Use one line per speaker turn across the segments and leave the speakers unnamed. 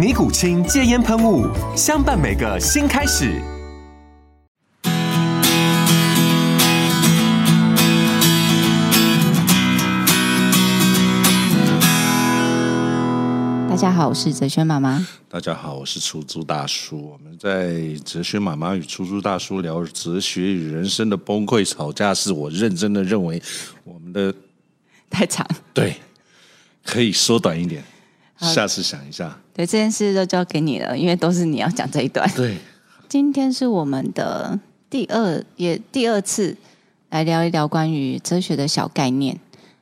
尼古清戒烟喷雾，相伴每个新开始。
大家好，我是哲轩妈妈。
大家好，我是出租大叔。我们在哲轩妈妈与出租大叔聊哲学与人生的崩溃吵架，是我认真的认为我们的
太长，
对，可以缩短一点。下次想一下，
对，这件事就交给你了，因为都是你要讲这一段。
对，
今天是我们的第二也第二次来聊一聊关于哲学的小概念。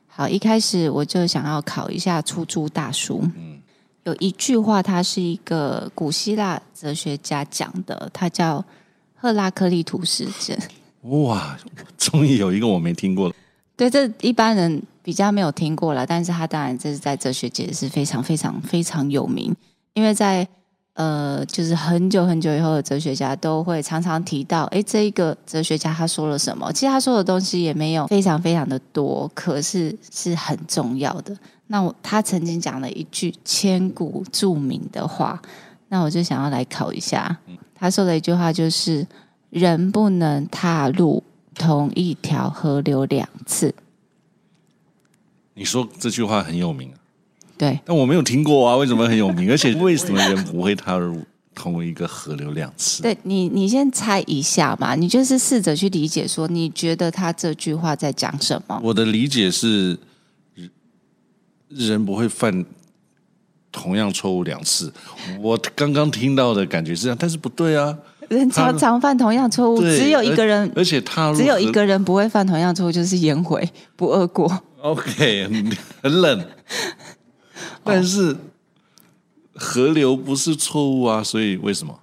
好，一开始我就想要考一下出租大叔。嗯，有一句话，他是一个古希腊哲学家讲的，他叫赫拉克利图斯。
哇，终于有一个我没听过的。
对，这一般人。比较没有听过了，但是他当然这是在哲学界是非常非常非常有名，因为在呃，就是很久很久以后的哲学家都会常常提到，哎，这一个哲学家他说了什么？其实他说的东西也没有非常非常的多，可是是很重要的。那我他曾经讲了一句千古著名的话，那我就想要来考一下，他说的一句话就是：人不能踏入同一条河流两次。
你说这句话很有名，
对，
但我没有听过啊。为什么很有名？而且 为什么人不会踏入同一个河流两次？
对你，你先猜一下嘛。你就是试着去理解，说你觉得他这句话在讲什么？
我的理解是，人不会犯同样错误两次。我刚刚听到的感觉是这样，但是不对啊。
人常常犯同样错误，只有一个人，
而且他
只有一个人不会犯同样错误，就是颜回，不二过。
OK，很冷，但是河流不是错误啊，所以为什么？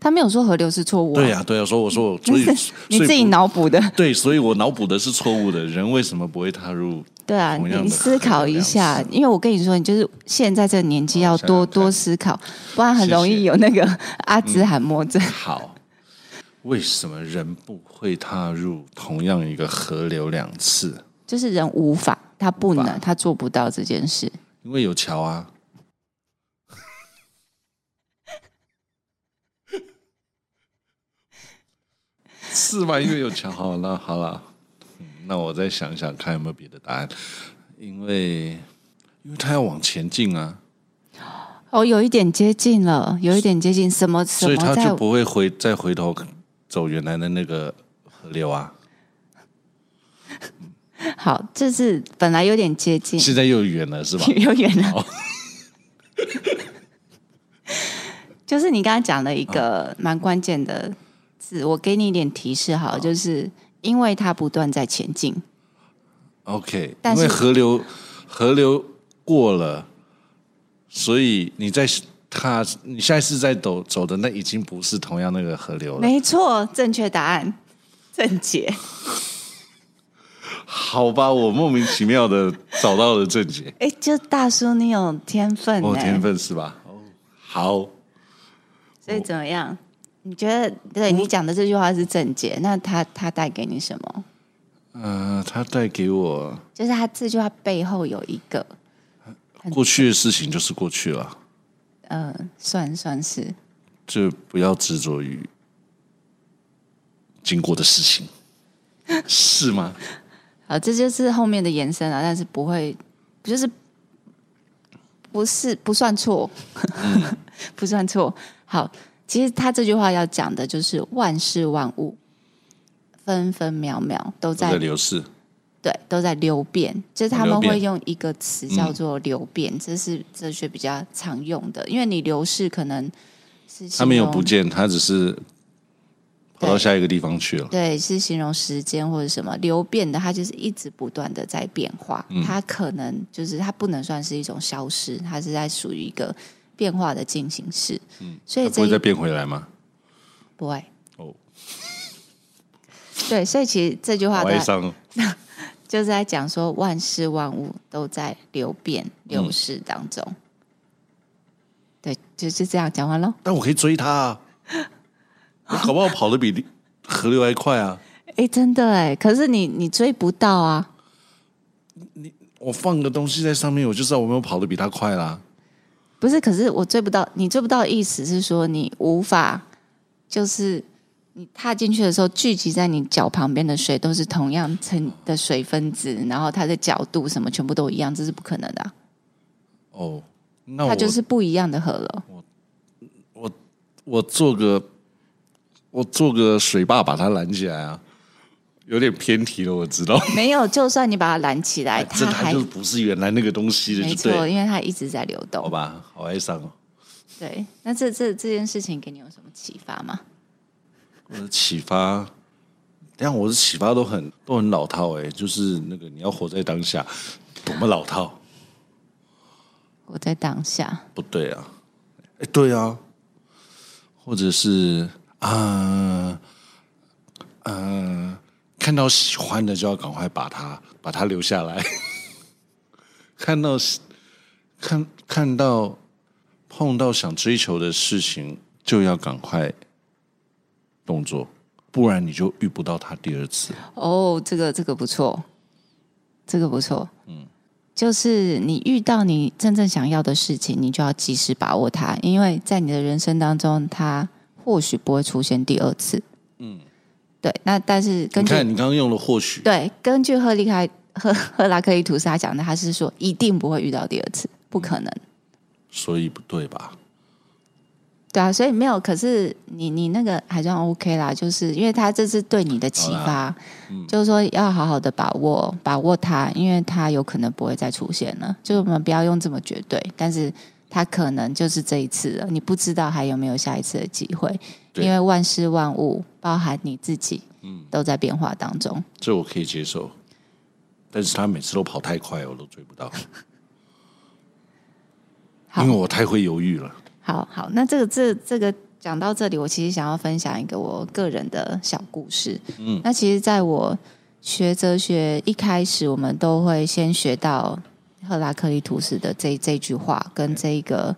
他没有说河流是错误。
对呀，对呀，所以我说我，所以
你自己脑补的。
对，所以我脑补的是错误的。人为什么不会踏入？
对啊，你思考一下，因为我跟你说，你就是现在这个年纪要多多思考，不然很容易有那个阿兹海默症。
好，为什么人不会踏入同样一个河流两次？
就是人无法，他不能，他做不到这件事。
因为有桥啊，是吗？因为有桥。好，那好了，那我再想想看有没有别的答案。因为，因为他要往前进啊。
哦，有一点接近了，有一点接近什么？什么？
所以他就不会回再回头走原来的那个河流啊。
好，这是本来有点接近，
现在又远了，是吧？
又远了。就是你刚刚讲了一个蛮关键的字，我给你一点提示，好，就是因为它不断在前进。
OK，但是因为河流河流过了，所以你在它你下一次在走走的那已经不是同样那个河流了。
没错，正确答案，正解。
好吧，我莫名其妙的找到了正解。
哎，就大叔，你有天分，
哦，天分是吧？哦，好。
所以怎么样？你觉得对你讲的这句话是正解？那他他带给你什么？
呃，他带给我，
就是他这句话背后有一个
过去的事情，就是过去了。
嗯、呃，算算是，
就不要执着于经过的事情，是吗？
啊，这就是后面的延伸啊，但是不会，就是不是不算错，嗯、不算错。好，其实他这句话要讲的就是万事万物分分秒秒都在，
流逝，
对，都在流变。就是他们会用一个词叫做流变，嗯、这是哲学比较常用的。因为你流逝可能是
他没有不见，他只是跑到下一个地方去了。
对，是形容时间或者什么流变的，它就是一直不断的在变化。嗯、它可能就是它不能算是一种消失，它是在属于一个。变化的进行式，嗯，所以
不会再变回来吗？
不会哦。对，所以其实这句话在 就是在讲说，万事万物都在流变、流逝当中。嗯、对，就是这样讲完了。
但我可以追他啊！我搞不好跑得比河流还快啊！
哎，真的哎，可是你你追不到啊！
你我放个东西在上面，我就知道我没有跑得比他快啦。
不是，可是我追不到。你追不到的意思是说，你无法，就是你踏进去的时候，聚集在你脚旁边的水都是同样层的水分子，然后它的角度什么全部都一样，这是不可能的啊。
哦，那
它就是不一样的河了。
我我我做个我做个水坝把它拦起来啊。有点偏题了，我知道。
没有，就算你把它拦起来，
它还就不是原来那个东西的。
没错，因为它一直在流动。
好吧，好哀伤哦。
对，那这这这件事情给你有什么启发吗？
我的启发，等下我的启发都很都很老套哎，就是那个你要活在当下，多么老套。
活在当下？
不对啊，哎，对啊，或者是。呃呃看到喜欢的就要赶快把它把它留下来，看到看看到碰到想追求的事情就要赶快动作，不然你就遇不到他第二次。
哦，这个这个不错，这个不错。嗯，就是你遇到你真正想要的事情，你就要及时把握它，因为在你的人生当中，它或许不会出现第二次。嗯。对，那但是根据
你看，你刚刚用了或许。
对，根据赫利开赫赫拉克利图斯他讲的，他是说一定不会遇到第二次，不可能。
所以不对吧？
对啊，所以没有。可是你你那个还算 OK 啦，就是因为他这是对你的启发，嗯、就是说要好好的把握把握它，因为它有可能不会再出现了。就是我们不要用这么绝对，但是它可能就是这一次了，你不知道还有没有下一次的机会。因为万事万物，包含你自己，嗯，都在变化当中。
这我可以接受，但是他每次都跑太快，我都追不到。好因为我太会犹豫了。
好好，那这个这这个讲到这里，我其实想要分享一个我个人的小故事。嗯，那其实在我学哲学一开始，我们都会先学到赫拉克利图斯的这这句话，跟这个。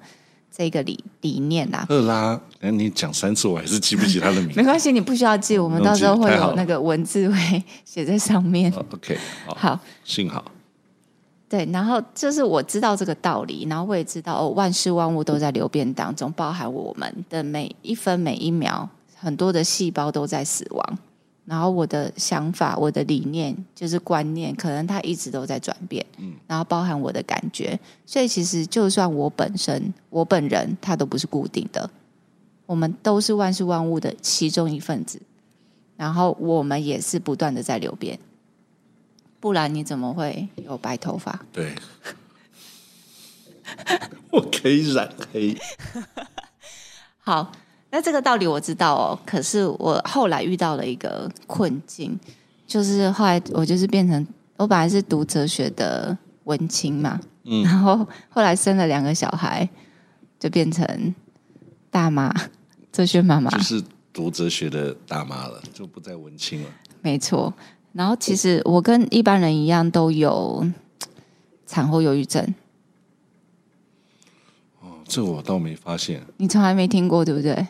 这个理理念呐，
赫拉，你讲三次，我还是记不起他的名字。
没关系，你不需要记，我们到时候会有那个文字会写在上面。
OK，好，
好，
幸好。
对，然后就是我知道这个道理，然后我也知道哦，万事万物都在流变当中，包含我们的每一分每一秒，很多的细胞都在死亡。然后我的想法、我的理念就是观念，可能它一直都在转变。嗯，然后包含我的感觉，所以其实就算我本身、我本人，它都不是固定的。我们都是万事万物的其中一份子，然后我们也是不断的在流变。不然你怎么会有白头发？
对，我可以染黑。
好。那这个道理我知道哦，可是我后来遇到了一个困境，就是后来我就是变成我本来是读哲学的文青嘛，嗯，然后后来生了两个小孩，就变成大妈，哲学妈妈，
就是读哲学的大妈了，就不再文青了。
没错，然后其实我跟一般人一样都有产后忧郁症。
哦，这我倒没发现，
你从来没听过，对不对？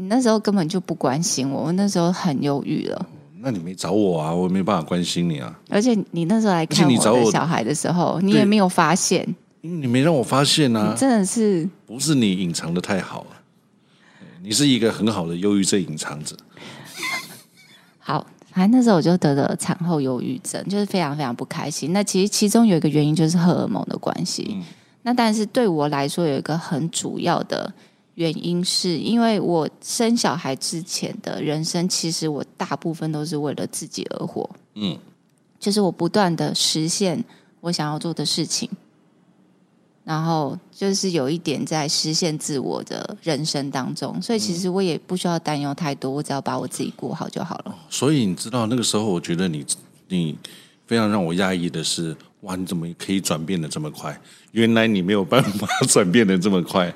你那时候根本就不关心我，我那时候很忧郁了。
那你没找我啊，我没办法关心你啊。
而且你那时候来看我的小孩的时候，你，你也没有
发现，你没让我发现啊。
真的是
不是你隐藏的太好了？你是一个很好的忧郁症隐藏者。
好，反正那时候我就得了产后忧郁症，就是非常非常不开心。那其实其中有一个原因就是荷尔蒙的关系。嗯、那但是对我来说，有一个很主要的。原因是因为我生小孩之前的人生，其实我大部分都是为了自己而活。
嗯，
就是我不断的实现我想要做的事情，然后就是有一点在实现自我的人生当中，所以其实我也不需要担忧太多，我只要把我自己过好就好了。
所以你知道那个时候，我觉得你你非常让我讶异的是，哇，你怎么可以转变的这么快？原来你没有办法 转变的这么快。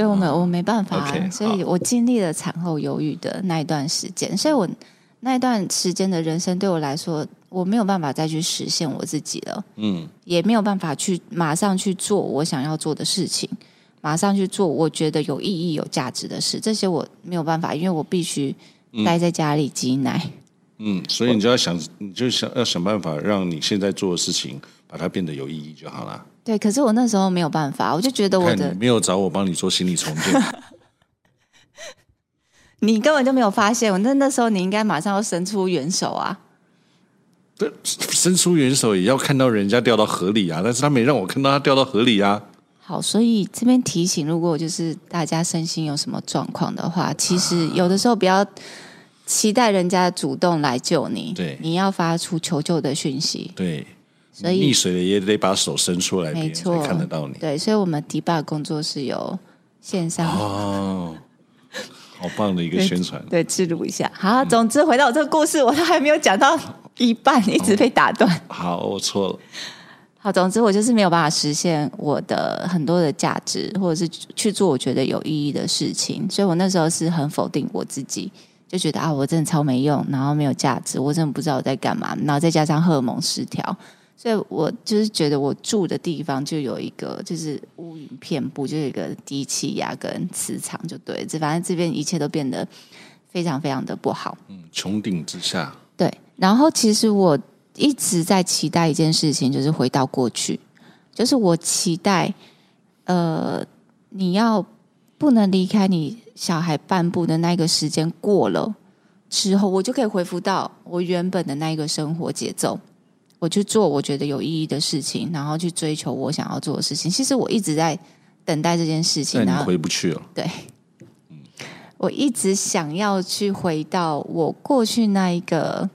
对，我没我没办法，okay, 所以我经历了产后忧郁的那一段时间，所以我那一段时间的人生对我来说，我没有办法再去实现我自己了，嗯，也没有办法去马上去做我想要做的事情，马上去做我觉得有意义、有价值的事，这些我没有办法，因为我必须待在家里挤奶，
嗯，所以你就要想，你就想要想办法让你现在做的事情把它变得有意义就好了。
对，可是我那时候没有办法，我就觉得我的
没有找我帮你做心理重建，
你根本就没有发现我。那那时候你应该马上要伸出援手啊！
对，伸出援手也要看到人家掉到河里啊，但是他没让我看到他掉到河里啊。
好，所以这边提醒，如果就是大家身心有什么状况的话，其实有的时候不要期待人家主动来救你，
对，
你要发出求救的讯息，
对。所以溺水了也得把手伸出来，
没错，
看得到你。
对，所以，我们 Debug 工作室有线上
哦，好棒的一个宣传。
对，记录一下。好，总之回到我这个故事，我都还没有讲到一半，一直被打断。
哦。好，我错了。
好，总之我就是没有办法实现我的很多的价值，或者是去做我觉得有意义的事情。所以我那时候是很否定我自己，就觉得啊，我真的超没用，然后没有价值，我真的不知道我在干嘛。然后再加上荷尔蒙失调。所以我就是觉得我住的地方就有一个，就是乌云遍布，就有一个低气压跟磁场，就对，这反正这边一切都变得非常非常的不好。
嗯，穹顶之下。
对，然后其实我一直在期待一件事情，就是回到过去，就是我期待，呃，你要不能离开你小孩半步的那个时间过了之后，我就可以恢复到我原本的那一个生活节奏。我去做我觉得有意义的事情，然后去追求我想要做的事情。其实我一直在等待这件事情，
但你回不去了。
对，我一直想要去回到我过去那一个，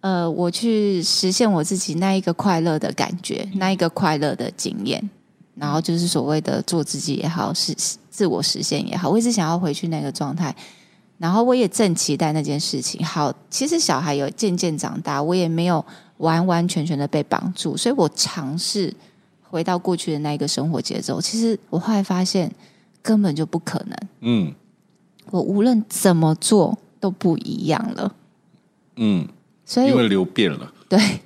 呃，我去实现我自己那一个快乐的感觉，那一个快乐的经验。然后就是所谓的做自己也好，是自我实现也好，我一直想要回去那个状态。然后我也正期待那件事情。好，其实小孩有渐渐长大，我也没有。完完全全的被绑住，所以我尝试回到过去的那一个生活节奏。其实我后来发现根本就不可能。嗯，我无论怎么做都不一样了。
嗯，所以因为流变了。
对，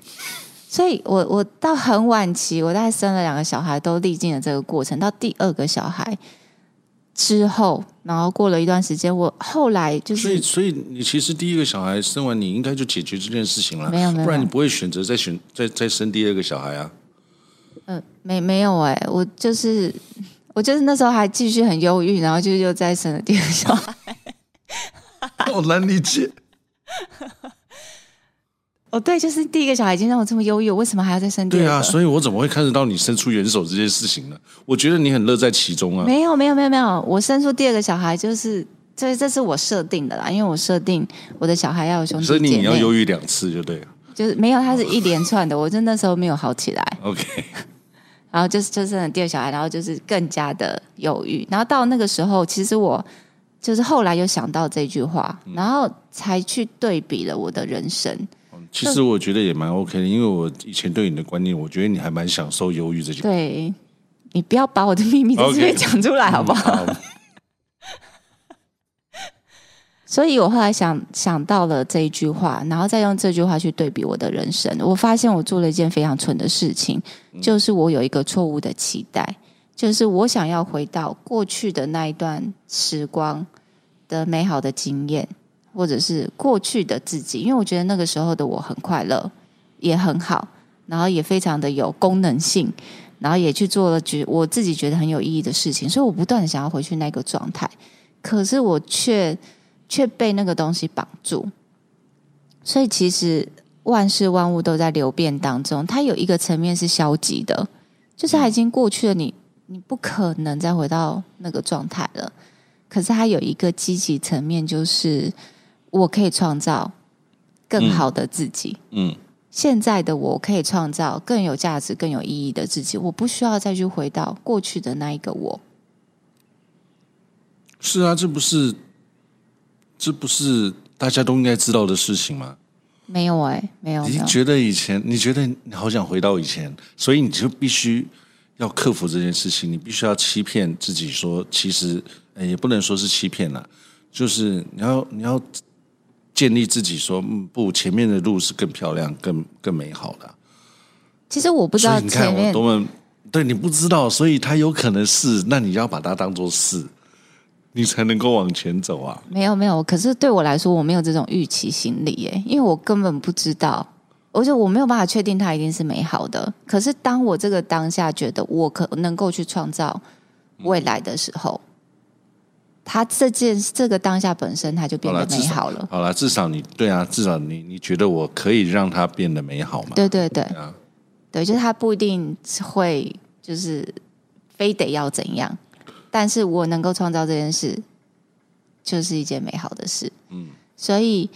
所以我我到很晚期，我大概生了两个小孩，都历经了这个过程。到第二个小孩。之后，然后过了一段时间，我后来就是，
所以，所以你其实第一个小孩生完，你应该就解决这件事情了，
没有，没有，
不然你不会选择再选再再生第二个小孩啊。
嗯、呃，没没有哎、欸，我就是我就是那时候还继续很忧郁，然后就又再生了第二个小孩，
好难理解。
哦，对，就是第一个小孩已经让我这么忧郁，我为什么还要再生第二个？
对啊，所以我怎么会看得到你伸出援手这件事情呢？我觉得你很乐在其中啊。
没有，没有，没有，没有，我生出第二个小孩就是这，这是我设定的啦，因为我设定我的小孩要有兄弟姐妹，
所以你要忧郁两次就对了。
就是没有，他是一连串的，我真的那时候没有好起来。
OK，
然后就是就生了第二个小孩，然后就是更加的忧郁，然后到那个时候，其实我就是后来又想到这句话，然后才去对比了我的人生。
其实我觉得也蛮 OK 的，因为我以前对你的观念，我觉得你还蛮享受忧郁这件。
对，你不要把我的秘密在这边讲出来好不.好。所以我后来想想到了这一句话，然后再用这句话去对比我的人生，我发现我做了一件非常蠢的事情，就是我有一个错误的期待，就是我想要回到过去的那一段时光的美好的经验。或者是过去的自己，因为我觉得那个时候的我很快乐，也很好，然后也非常的有功能性，然后也去做了觉我自己觉得很有意义的事情，所以我不断的想要回去那个状态，可是我却却被那个东西绑住。所以其实万事万物都在流变当中，它有一个层面是消极的，就是它已经过去了你，你你不可能再回到那个状态了。可是它有一个积极层面，就是我可以创造更好的自己。
嗯，
现在的我可以创造更有价值、更有意义的自己，我不需要再去回到过去的那一个我。
是啊，这不是，这不是大家都应该知道的事情吗？
没有哎、欸，没有。
你觉得以前，你觉得你好想回到以前，所以你就必须要克服这件事情。你必须要欺骗自己说，其实也不能说是欺骗了，就是你要你要建立自己说，嗯，不，前面的路是更漂亮、更更美好的。
其实我不知道
你看我多么对你不知道，所以它有可能是，那你要把它当做是。你才能够往前走啊！
没有没有，可是对我来说，我没有这种预期心理耶，因为我根本不知道，而且我没有办法确定它一定是美好的。可是当我这个当下觉得我可能够去创造未来的时候，它这件这个当下本身它就变得美好了。
好了，至少你对啊，至少你你觉得我可以让它变得美好吗？
对对对，
对啊，
对，就是它不一定会就是非得要怎样。但是我能够创造这件事，就是一件美好的事。嗯，所以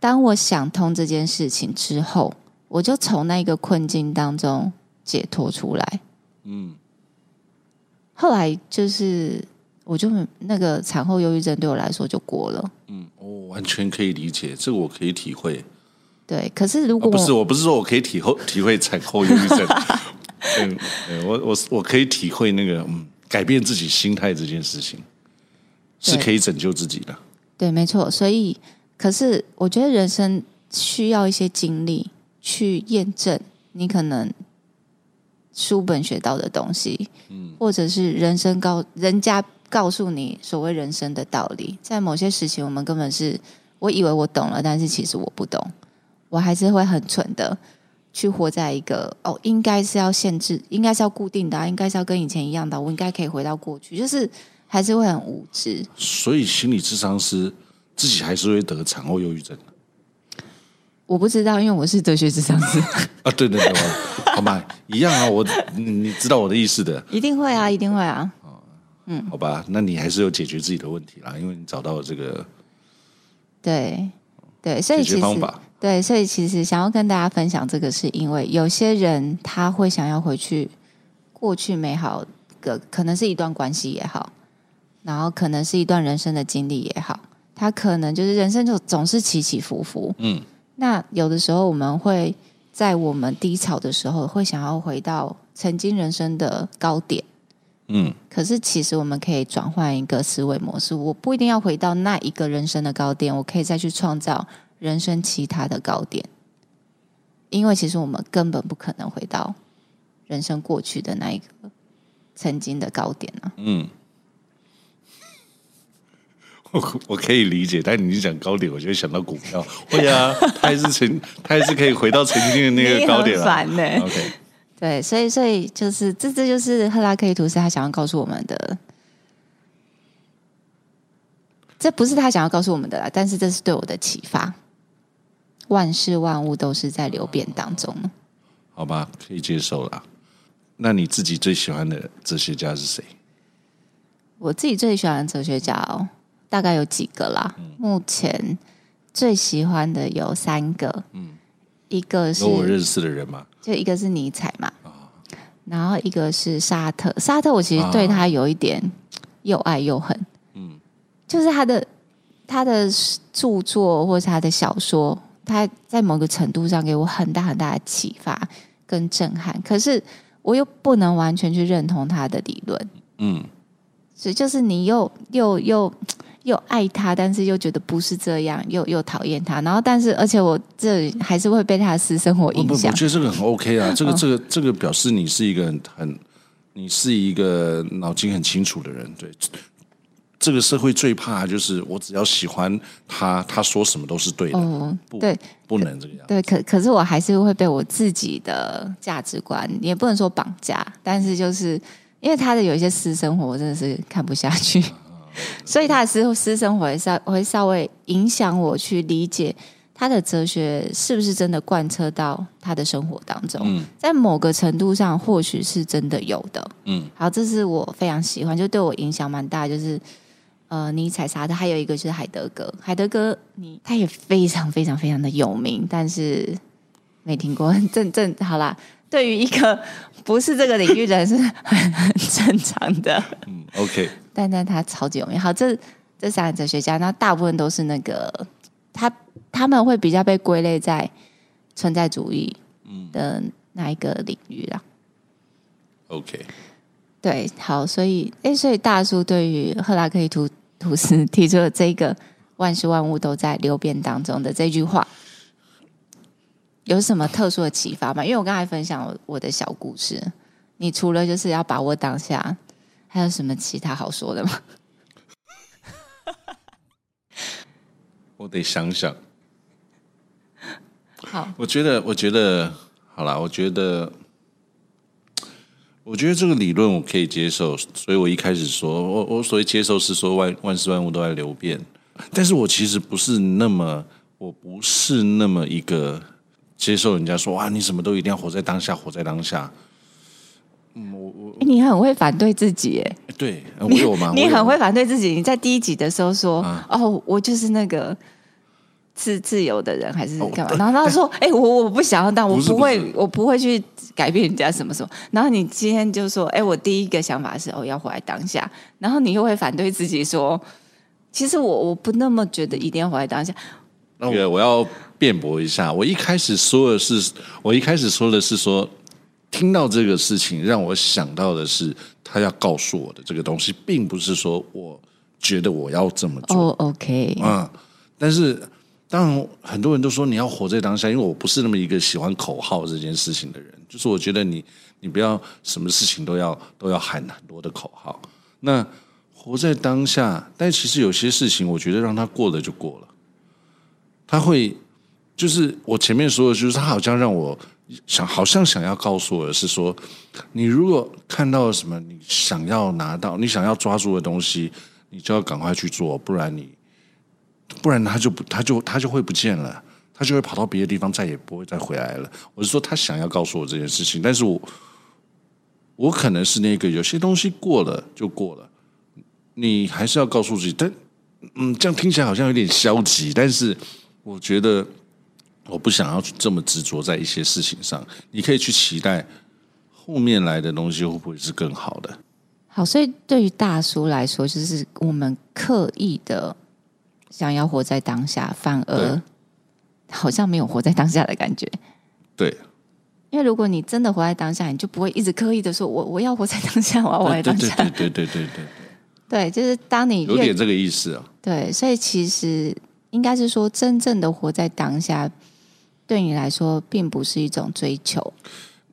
当我想通这件事情之后，我就从那个困境当中解脱出来。嗯，后来就是，我就那个产后忧郁症对我来说就过了。
嗯，我完全可以理解，这个我可以体会。
对，可是如果、啊、
不是，我不是说我可以体会 体会产后忧郁症。嗯，我我我可以体会那个嗯。改变自己心态这件事情是可以拯救自己的。
对，没错。所以，可是我觉得人生需要一些经历去验证你可能书本学到的东西，嗯，或者是人生高人家告诉你所谓人生的道理。在某些事情，我们根本是我以为我懂了，但是其实我不懂，我还是会很蠢的。去活在一个哦，应该是要限制，应该是要固定的，啊，应该是要跟以前一样的，我应该可以回到过去，就是还是会很无知。
所以心理智商师自己还是会得产后忧郁症。
我不知道，因为我是哲学智商师
啊。对对对，好吧，一样啊，我你知道我的意思的。
一定会啊，一定会啊。嗯，
好吧，那你还是有解决自己的问题啦，因为你找到了这个。
对对，所以其实。对，所以其实想要跟大家分享这个，是因为有些人他会想要回去过去美好的，可能是一段关系也好，然后可能是一段人生的经历也好，他可能就是人生就总是起起伏伏。嗯，那有的时候我们会在我们低潮的时候，会想要回到曾经人生的高点。嗯，可是其实我们可以转换一个思维模式，我不一定要回到那一个人生的高点，我可以再去创造。人生其他的高点，因为其实我们根本不可能回到人生过去的那一个曾经的高点啊。嗯，
我我可以理解，但你讲高点，我就会想到股票。会啊，他还是曾，他还是可以回到曾经的那个 高点啊。
烦呢、欸。
OK，
对，所以所以就是这这就是赫拉克利图斯他想要告诉我们的。这不是他想要告诉我们的啦，但是这是对我的启发。万事万物都是在流变当中，
好吧，可以接受了。那你自己最喜欢的哲学家是谁？
我自己最喜欢的哲学家哦，大概有几个啦。嗯、目前最喜欢的有三个，嗯，一个是
我认识的人嘛，
就一个是尼采嘛，哦、然后一个是沙特。沙特我其实对他有一点又爱又恨，嗯，就是他的他的著作或是他的小说。他在某个程度上给我很大很大的启发跟震撼，可是我又不能完全去认同他的理论，嗯，所以就是你又又又又爱他，但是又觉得不是这样，又又讨厌他，然后但是而且我这还是会被他的私生活影响。我
觉得这个很 OK 啊，这个这个这个表示你是一个很很，你是一个脑筋很清楚的人，对。这个社会最怕就是我只要喜欢他，他说什么都是对的。哦，不对，不能这个样。
对，可可是我还是会被我自己的价值观，也不能说绑架，但是就是因为他的有一些私生活，我真的是看不下去，所以他的私私生活会稍会稍微影响我去理解他的哲学是不是真的贯彻到他的生活当中？
嗯，
在某个程度上，或许是真的有的。
嗯，
好，这是我非常喜欢，就对我影响蛮大。就是呃，尼采、啥的，还有一个就是海德格。海德格，你他也非常非常非常的有名，但是没听过。正正好啦，对于一个不是这个领域的人是很很正常的。
嗯，OK。
但但他超级有名。好，这这三个哲学家，那大部分都是那个他。他们会比较被归类在存在主义的那一个领域啦。
OK，
对，好，所以，哎，所以大叔对于赫拉克利图图斯提出的这个“万事万物都在流变当中”的这句话，有什么特殊的启发吗？因为我刚才分享我的小故事，你除了就是要把握当下，还有什么其他好说的吗？
我得想想。
好，
我觉得，我觉得，好啦，我觉得，我觉得这个理论我可以接受，所以我一开始说，我我所谓接受是说万万事万物都在流变，但是我其实不是那么，我不是那么一个接受人家说哇，你什么都一定要活在当下，活在当下。嗯，我我
你很会反对自己，哎，
对，我有吗？
你很会反对自己。你在第一集的时候说，
啊、
哦，我就是那个。自自由的人还是干嘛？
哦、
然后他说：“哎、欸，我我不想要当，我不
会，
我不会去改变人家什么什么。”然后你今天就说：“哎、欸，我第一个想法是哦，要活在当下。”然后你又会反对自己说：“其实我我不那么觉得一定要活在当下。”
那个我要辩驳一下，我一开始说的是，我一开始说的是说，听到这个事情让我想到的是，他要告诉我的这个东西，并不是说我觉得我要这么做。
哦、oh,，OK，
嗯，但是。当然，很多人都说你要活在当下，因为我不是那么一个喜欢口号这件事情的人。就是我觉得你，你不要什么事情都要都要喊很多的口号。那活在当下，但其实有些事情，我觉得让他过了就过了。他会，就是我前面说的，就是他好像让我想，好像想要告诉我的是说，你如果看到什么，你想要拿到，你想要抓住的东西，你就要赶快去做，不然你。不然他就不，他就他就会不见了，他就会跑到别的地方，再也不会再回来了。我是说，他想要告诉我这件事情，但是我我可能是那个有些东西过了就过了，你还是要告诉自己。但嗯，这样听起来好像有点消极，但是我觉得我不想要这么执着在一些事情上。你可以去期待后面来的东西会不会是更好的。
好，所以对于大叔来说，就是我们刻意的。想要活在当下，反而好像没有活在当下的感觉。
对，
因为如果你真的活在当下，你就不会一直刻意的说“我我要活在当下，我要活在当下”。
对对对对对对对，
对，就是当你
有点这个意思啊。
对，所以其实应该是说，真正的活在当下，对你来说，并不是一种追求。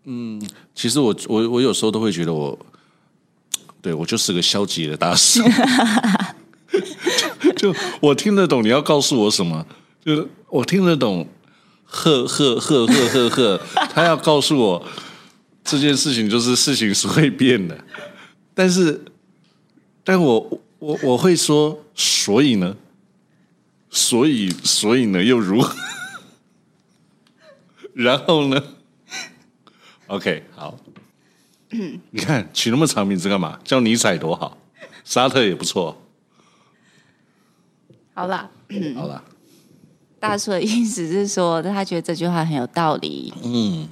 嗯，其实我我我有时候都会觉得我，对我就是个消极的大师。就我听得懂你要告诉我什么，就是我听得懂，呵呵呵呵呵呵，他要告诉我这件事情就是事情是会变的，但是，但我我我会说，所以呢，所以所以呢又如何？然后呢？OK，好，你看取那么长名字干嘛？叫尼采多好，沙特也不错。
好啦，
好啦。
大叔的意思是说，他觉得这句话很有道理。
嗯，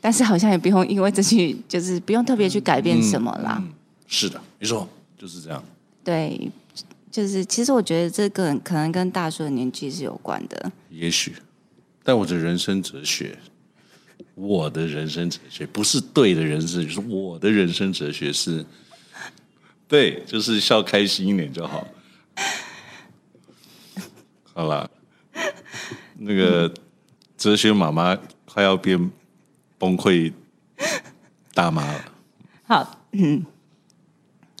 但是好像也不用因为这句，就是不用特别去改变什么啦。
嗯嗯、是的，没错，就是这样。
对，就是其实我觉得这个可能跟大叔的年纪是有关的。
也许，但我的人生哲学，我的人生哲学不是对的人生，就是我的人生哲学是，对，就是笑开心一点就好。好了，那个哲学妈妈快要变崩溃大妈了。
好，嗯，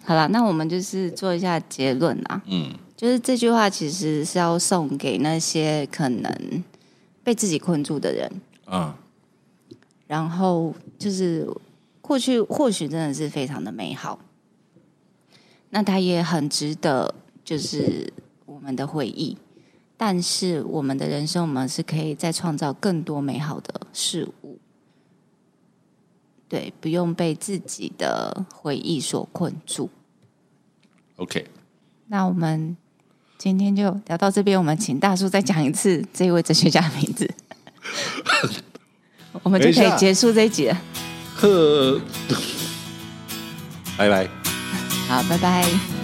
好了，那我们就是做一下结论啊。
嗯，
就是这句话其实是要送给那些可能被自己困住的人
啊。
然后就是过去或许真的是非常的美好，那它也很值得，就是我们的回忆。但是我们的人生，我们是可以再创造更多美好的事物。对，不用被自己的回忆所困住。
OK，
那我们今天就聊到这边。我们请大叔再讲一次这一位哲学家的名字，我们就可以结束这一集了。
呵，拜拜。
好，拜拜。